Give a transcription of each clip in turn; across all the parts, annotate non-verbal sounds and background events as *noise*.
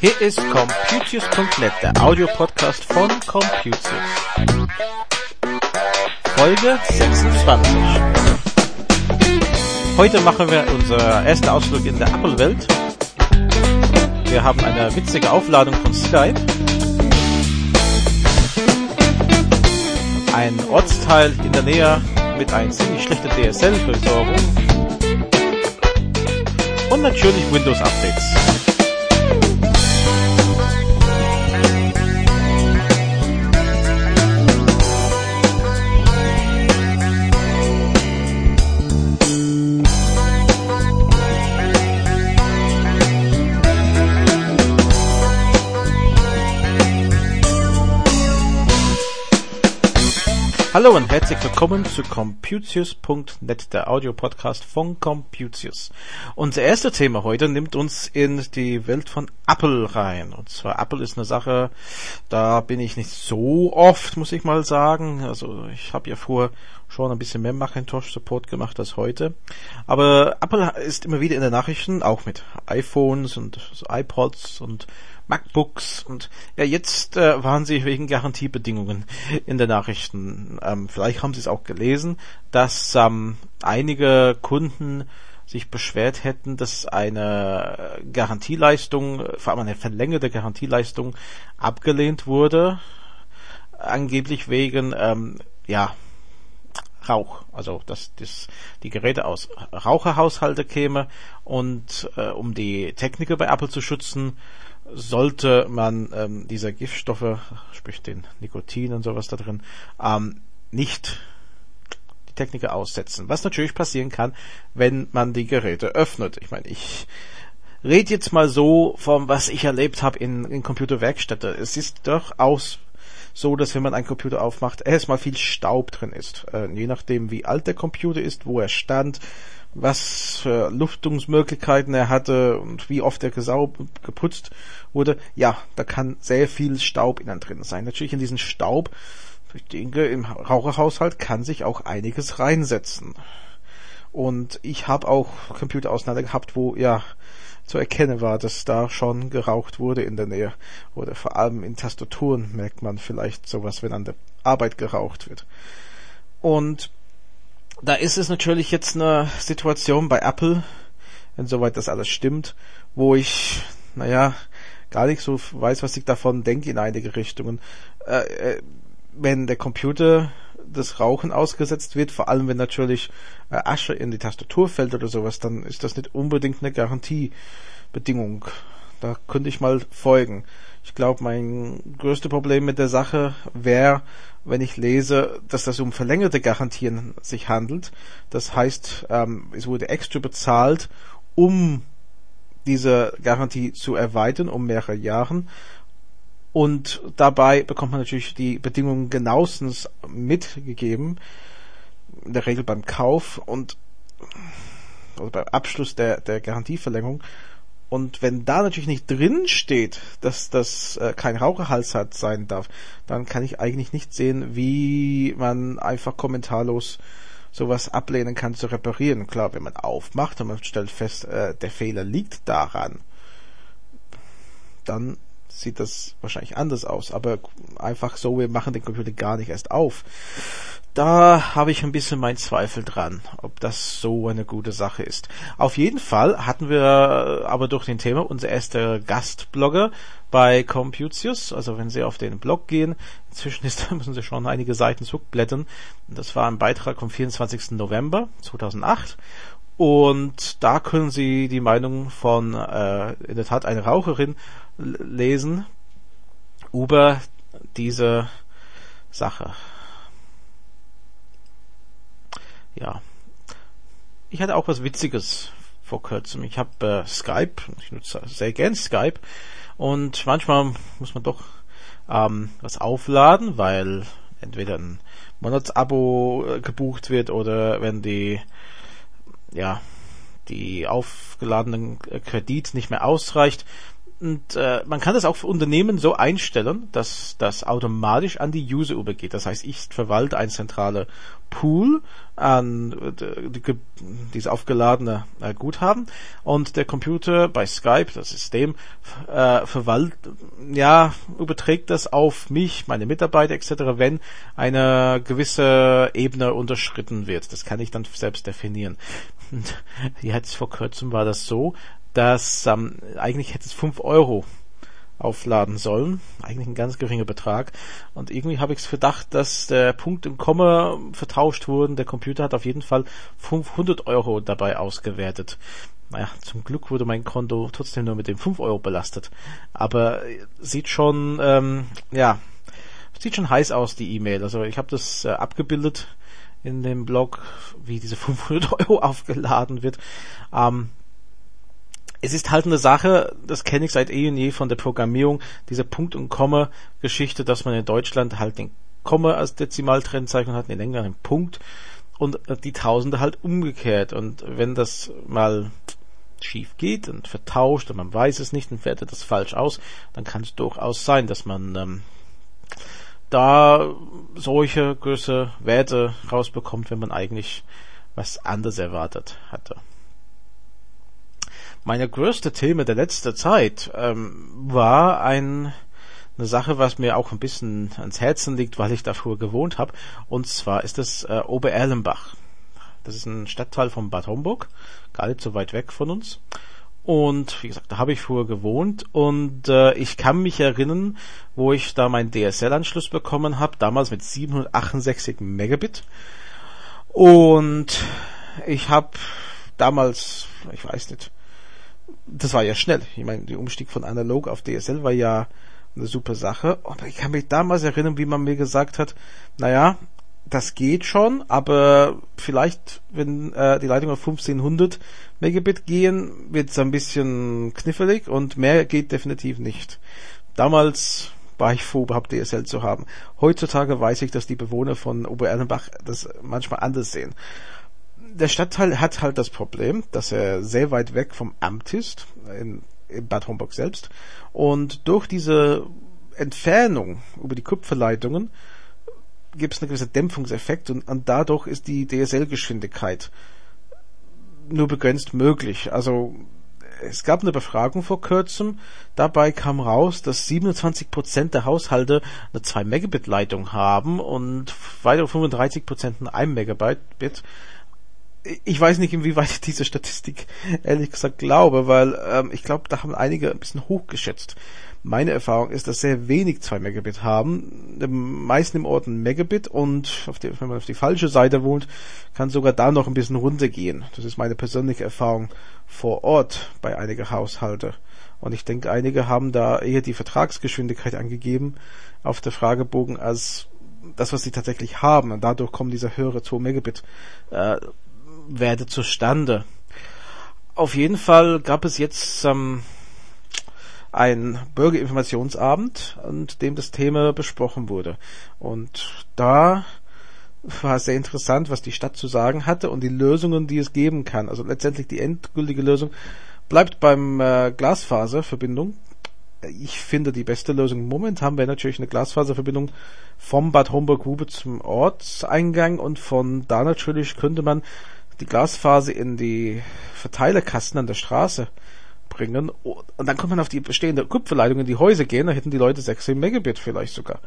Hier ist Computius.net, der Audiopodcast von Computius. Folge 26. Heute machen wir unser erster Ausflug in der Apple-Welt. Wir haben eine witzige Aufladung von Skype. Ein Ortsteil in der Nähe mit einer ziemlich schlechten DSL-Versorgung. Und natürlich Windows-Updates. Hallo und herzlich willkommen zu Computius.net, der Audiopodcast von Computius. Unser erstes Thema heute nimmt uns in die Welt von Apple rein. Und zwar Apple ist eine Sache, da bin ich nicht so oft, muss ich mal sagen. Also ich habe ja vor schon ein bisschen mehr Macintosh Support gemacht als heute. Aber Apple ist immer wieder in den Nachrichten, auch mit iPhones und iPods und MacBooks. Und ja, jetzt äh, waren sie wegen Garantiebedingungen in den Nachrichten. Ähm, vielleicht haben sie es auch gelesen, dass ähm, einige Kunden sich beschwert hätten, dass eine Garantieleistung, vor allem eine verlängerte Garantieleistung abgelehnt wurde, angeblich wegen ähm, ja Rauch, also dass das, die Geräte aus Raucherhaushalte käme und äh, um die Techniker bei Apple zu schützen, sollte man ähm, diese Giftstoffe, sprich den Nikotin und sowas da drin, ähm, nicht die Techniker aussetzen. Was natürlich passieren kann, wenn man die Geräte öffnet. Ich meine, ich rede jetzt mal so vom, was ich erlebt habe in, in Computerwerkstätte. Es ist durchaus so, dass wenn man einen Computer aufmacht, erstmal viel Staub drin ist. Äh, je nachdem, wie alt der Computer ist, wo er stand, was für Luftungsmöglichkeiten er hatte und wie oft er gesaubt, geputzt wurde. Ja, da kann sehr viel Staub innen drin sein. Natürlich in diesen Staub, ich denke, im Raucherhaushalt kann sich auch einiges reinsetzen. Und ich habe auch Computer auseinander gehabt, wo ja zu erkennen war, dass da schon geraucht wurde in der Nähe. Oder vor allem in Tastaturen merkt man vielleicht sowas, wenn an der Arbeit geraucht wird. Und da ist es natürlich jetzt eine Situation bei Apple, insoweit das alles stimmt, wo ich, naja, gar nicht so weiß, was ich davon denke in einige Richtungen. Äh, äh, wenn der Computer das Rauchen ausgesetzt wird, vor allem wenn natürlich äh, Asche in die Tastatur fällt oder sowas, dann ist das nicht unbedingt eine Garantiebedingung. Da könnte ich mal folgen. Ich glaube, mein größtes Problem mit der Sache wäre, wenn ich lese, dass das um verlängerte Garantien sich handelt. Das heißt, ähm, es wurde extra bezahlt, um diese Garantie zu erweitern um mehrere Jahre. Und dabei bekommt man natürlich die Bedingungen genauestens mitgegeben. In der Regel beim Kauf und also beim Abschluss der, der Garantieverlängerung. Und wenn da natürlich nicht drin steht, dass das äh, kein Raucherhals hat sein darf, dann kann ich eigentlich nicht sehen, wie man einfach kommentarlos sowas ablehnen kann zu reparieren. Klar, wenn man aufmacht und man stellt fest, äh, der Fehler liegt daran, dann sieht das wahrscheinlich anders aus. Aber einfach so, wir machen den Computer gar nicht erst auf da habe ich ein bisschen mein Zweifel dran, ob das so eine gute Sache ist. Auf jeden Fall hatten wir aber durch den Thema unser erster Gastblogger bei Computius. Also wenn Sie auf den Blog gehen, inzwischen ist, *laughs* müssen Sie schon einige Seiten zurückblättern. Das war ein Beitrag vom 24. November 2008. Und da können Sie die Meinung von äh, in der Tat einer Raucherin lesen über diese Sache ja. Ich hatte auch was Witziges vor kurzem. Ich habe äh, Skype, ich nutze sehr gern Skype und manchmal muss man doch ähm, was aufladen, weil entweder ein Monatsabo äh, gebucht wird oder wenn die ja die aufgeladenen Kredit nicht mehr ausreicht, Und äh, man kann das auch für Unternehmen so einstellen, dass das automatisch an die User übergeht. Das heißt, ich verwalte ein zentrale Pool an äh, die, dieses aufgeladene äh, Guthaben und der Computer bei Skype, das System, äh, verwaltet, ja, überträgt das auf mich, meine Mitarbeiter etc., wenn eine gewisse Ebene unterschritten wird. Das kann ich dann selbst definieren. *laughs* Jetzt vor kurzem war das so, dass ähm, eigentlich hätte es fünf Euro aufladen sollen. Eigentlich ein ganz geringer Betrag. Und irgendwie habe ich es Verdacht, dass der Punkt und Komma vertauscht wurden. Der Computer hat auf jeden Fall 500 Euro dabei ausgewertet. Naja, zum Glück wurde mein Konto trotzdem nur mit dem 5 Euro belastet. Aber sieht schon, ähm, ja, sieht schon heiß aus, die E-Mail. Also ich habe das äh, abgebildet in dem Blog, wie diese 500 *laughs* Euro aufgeladen wird. Ähm, es ist halt eine Sache, das kenne ich seit eh und je von der Programmierung, diese Punkt- und Komma-Geschichte, dass man in Deutschland halt den Komma als Dezimaltrennzeichen hat, in England den Punkt und die Tausende halt umgekehrt. Und wenn das mal schief geht und vertauscht und man weiß es nicht und wertet das falsch aus, dann kann es durchaus sein, dass man ähm, da solche große Werte rausbekommt, wenn man eigentlich was anderes erwartet hatte meine größte Thema der letzten Zeit ähm, war ein, eine Sache, was mir auch ein bisschen ans Herzen liegt, weil ich da früher gewohnt habe. Und zwar ist es äh, Obererlenbach. Das ist ein Stadtteil von Bad Homburg, gar nicht so weit weg von uns. Und wie gesagt, da habe ich früher gewohnt und äh, ich kann mich erinnern, wo ich da meinen DSL-Anschluss bekommen habe, damals mit 768 Megabit. Und ich habe damals, ich weiß nicht, das war ja schnell. Ich meine, der Umstieg von analog auf DSL war ja eine super Sache. Und ich kann mich damals erinnern, wie man mir gesagt hat, naja, das geht schon, aber vielleicht, wenn äh, die Leitung auf 1500 Megabit gehen, wird es ein bisschen knifflig und mehr geht definitiv nicht. Damals war ich froh, überhaupt DSL zu haben. Heutzutage weiß ich, dass die Bewohner von Obererlenbach das manchmal anders sehen der Stadtteil hat halt das Problem, dass er sehr weit weg vom Amt ist, in, in Bad Homburg selbst. Und durch diese Entfernung über die Kupferleitungen gibt es einen gewissen Dämpfungseffekt und, und dadurch ist die DSL-Geschwindigkeit nur begrenzt möglich. Also es gab eine Befragung vor kurzem, dabei kam raus, dass 27% der Haushalte eine 2 Megabit Leitung haben und weitere 35% ein 1 Megabit ich weiß nicht, inwieweit ich diese Statistik ehrlich gesagt glaube, weil ähm, ich glaube, da haben einige ein bisschen hochgeschätzt. Meine Erfahrung ist, dass sehr wenig 2 Megabit haben, die meisten im Ort ein Megabit und auf die, wenn man auf die falsche Seite wohnt, kann sogar da noch ein bisschen runtergehen. Das ist meine persönliche Erfahrung vor Ort bei einigen Haushalten. Und ich denke, einige haben da eher die Vertragsgeschwindigkeit angegeben auf der Fragebogen als das, was sie tatsächlich haben. Und dadurch kommen diese höhere 2 Megabit äh, werde zustande. Auf jeden Fall gab es jetzt ähm, ein Bürgerinformationsabend, an dem das Thema besprochen wurde. Und da war sehr interessant, was die Stadt zu sagen hatte und die Lösungen, die es geben kann. Also letztendlich die endgültige Lösung bleibt beim äh, Glasfaserverbindung. Ich finde, die beste Lösung momentan wäre natürlich eine Glasfaserverbindung vom Bad Homburg-Grube zum Ortseingang und von da natürlich könnte man die Glasfaser in die Verteilerkasten an der Straße bringen und dann kommt man auf die bestehende Kupferleitung in die Häuser gehen, da hätten die Leute 16 Megabit vielleicht sogar.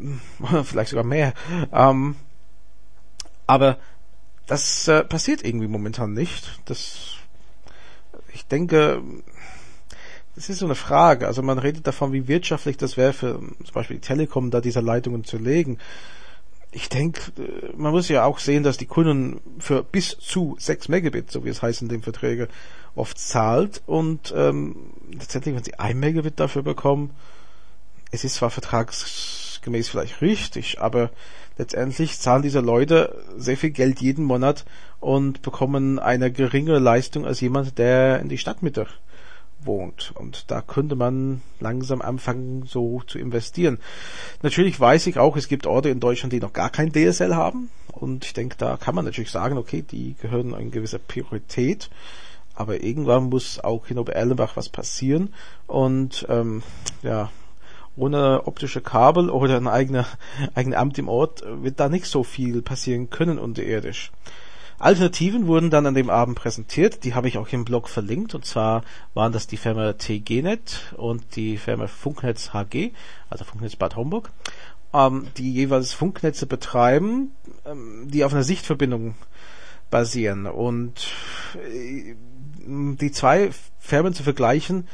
*laughs* vielleicht sogar mehr. Ähm, aber das äh, passiert irgendwie momentan nicht. Das, ich denke, das ist so eine Frage. Also man redet davon, wie wirtschaftlich das wäre für zum Beispiel die Telekom, da diese Leitungen zu legen ich denke, äh, man muss ja auch sehen, dass die Kunden für bis zu 6 Megabit, so wie es heißt in den Verträgen, oft zahlt. Und ähm, letztendlich, wenn sie 1 Megabit dafür bekommen, es ist zwar vertragsgemäß vielleicht richtig, aber letztendlich zahlen diese Leute sehr viel Geld jeden Monat und bekommen eine geringere Leistung als jemand, der in die Stadtmitte wohnt. Und da könnte man langsam anfangen, so zu investieren. Natürlich weiß ich auch, es gibt Orte in Deutschland, die noch gar kein DSL haben. Und ich denke, da kann man natürlich sagen, okay, die gehören eine gewisse Priorität. aber irgendwann muss auch in Obererlenbach was passieren und ähm, ja, ohne optische Kabel oder ein eigener *laughs* eigene Amt im Ort wird da nicht so viel passieren können unterirdisch. Alternativen wurden dann an dem Abend präsentiert, die habe ich auch im Blog verlinkt. Und zwar waren das die Firma TGNet und die Firma Funknetz HG, also Funknetz Bad Homburg, ähm, die jeweils Funknetze betreiben, ähm, die auf einer Sichtverbindung basieren. Und äh, die zwei Firmen zu vergleichen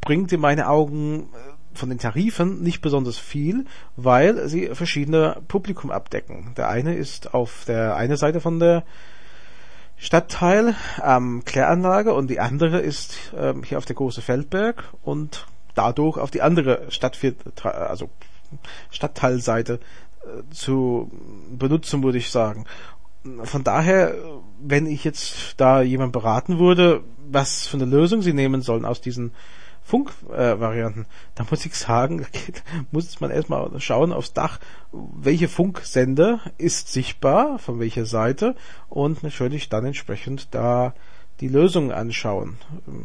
bringt in meine Augen äh, von den Tarifen nicht besonders viel, weil sie verschiedene Publikum abdecken. Der eine ist auf der eine Seite von der Stadtteil ähm, Kläranlage und die andere ist ähm, hier auf der große Feldberg und dadurch auf die andere Stadtviertel, also Stadtteilseite äh, zu benutzen, würde ich sagen. Von daher, wenn ich jetzt da jemand beraten würde, was für eine Lösung sie nehmen sollen aus diesen Funkvarianten, äh, da muss ich sagen, muss man erstmal schauen aufs Dach, welche Funksender ist sichtbar, von welcher Seite und natürlich dann entsprechend da die Lösung anschauen.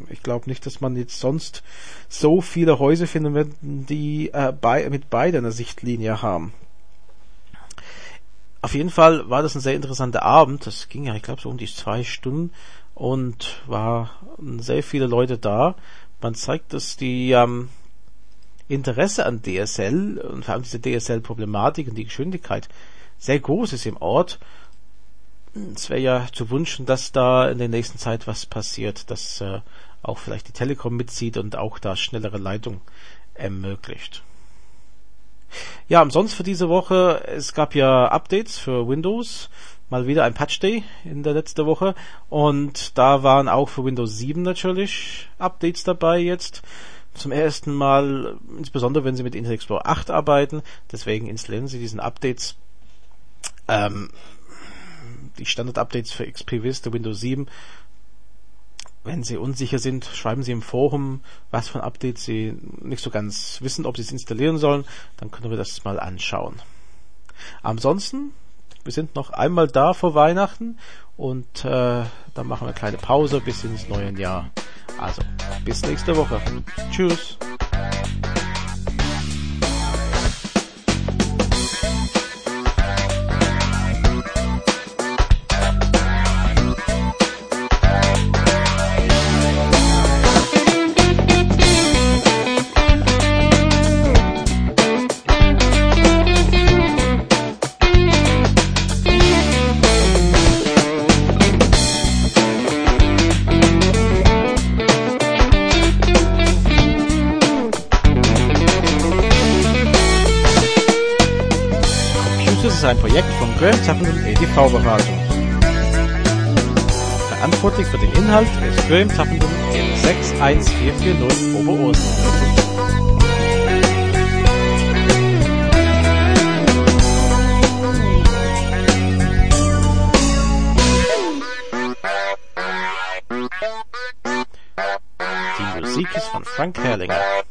Ich glaube nicht, dass man jetzt sonst so viele Häuser finden wird, die äh, bei, mit beiden eine Sichtlinie haben. Auf jeden Fall war das ein sehr interessanter Abend. Das ging ja, ich glaube, so um die zwei Stunden und war sehr viele Leute da man zeigt, dass die ähm, Interesse an DSL und vor allem diese DSL-Problematik und die Geschwindigkeit sehr groß ist im Ort. Es wäre ja zu wünschen, dass da in der nächsten Zeit was passiert, dass äh, auch vielleicht die Telekom mitzieht und auch da schnellere Leitung ermöglicht. Ja, ansonsten für diese Woche, es gab ja Updates für Windows mal wieder ein Patch Day in der letzten Woche und da waren auch für Windows 7 natürlich Updates dabei jetzt. Zum ersten Mal, insbesondere wenn Sie mit Internet Explorer 8 arbeiten, deswegen installieren Sie diesen Updates ähm, die Standard-Updates für XP Vista Windows 7. Wenn Sie unsicher sind, schreiben Sie im Forum, was für ein Update Sie nicht so ganz wissen, ob Sie es installieren sollen, dann können wir das mal anschauen. Ansonsten wir sind noch einmal da vor Weihnachten und äh, dann machen wir eine kleine Pause bis ins neue Jahr. Also, bis nächste Woche. Tschüss. Projekt von Graham Chapman und EDV Beratung. Verantwortlich für den Inhalt ist Graham Chapman in 61440 Oberursel. Die Musik ist von Frank Herrlinger.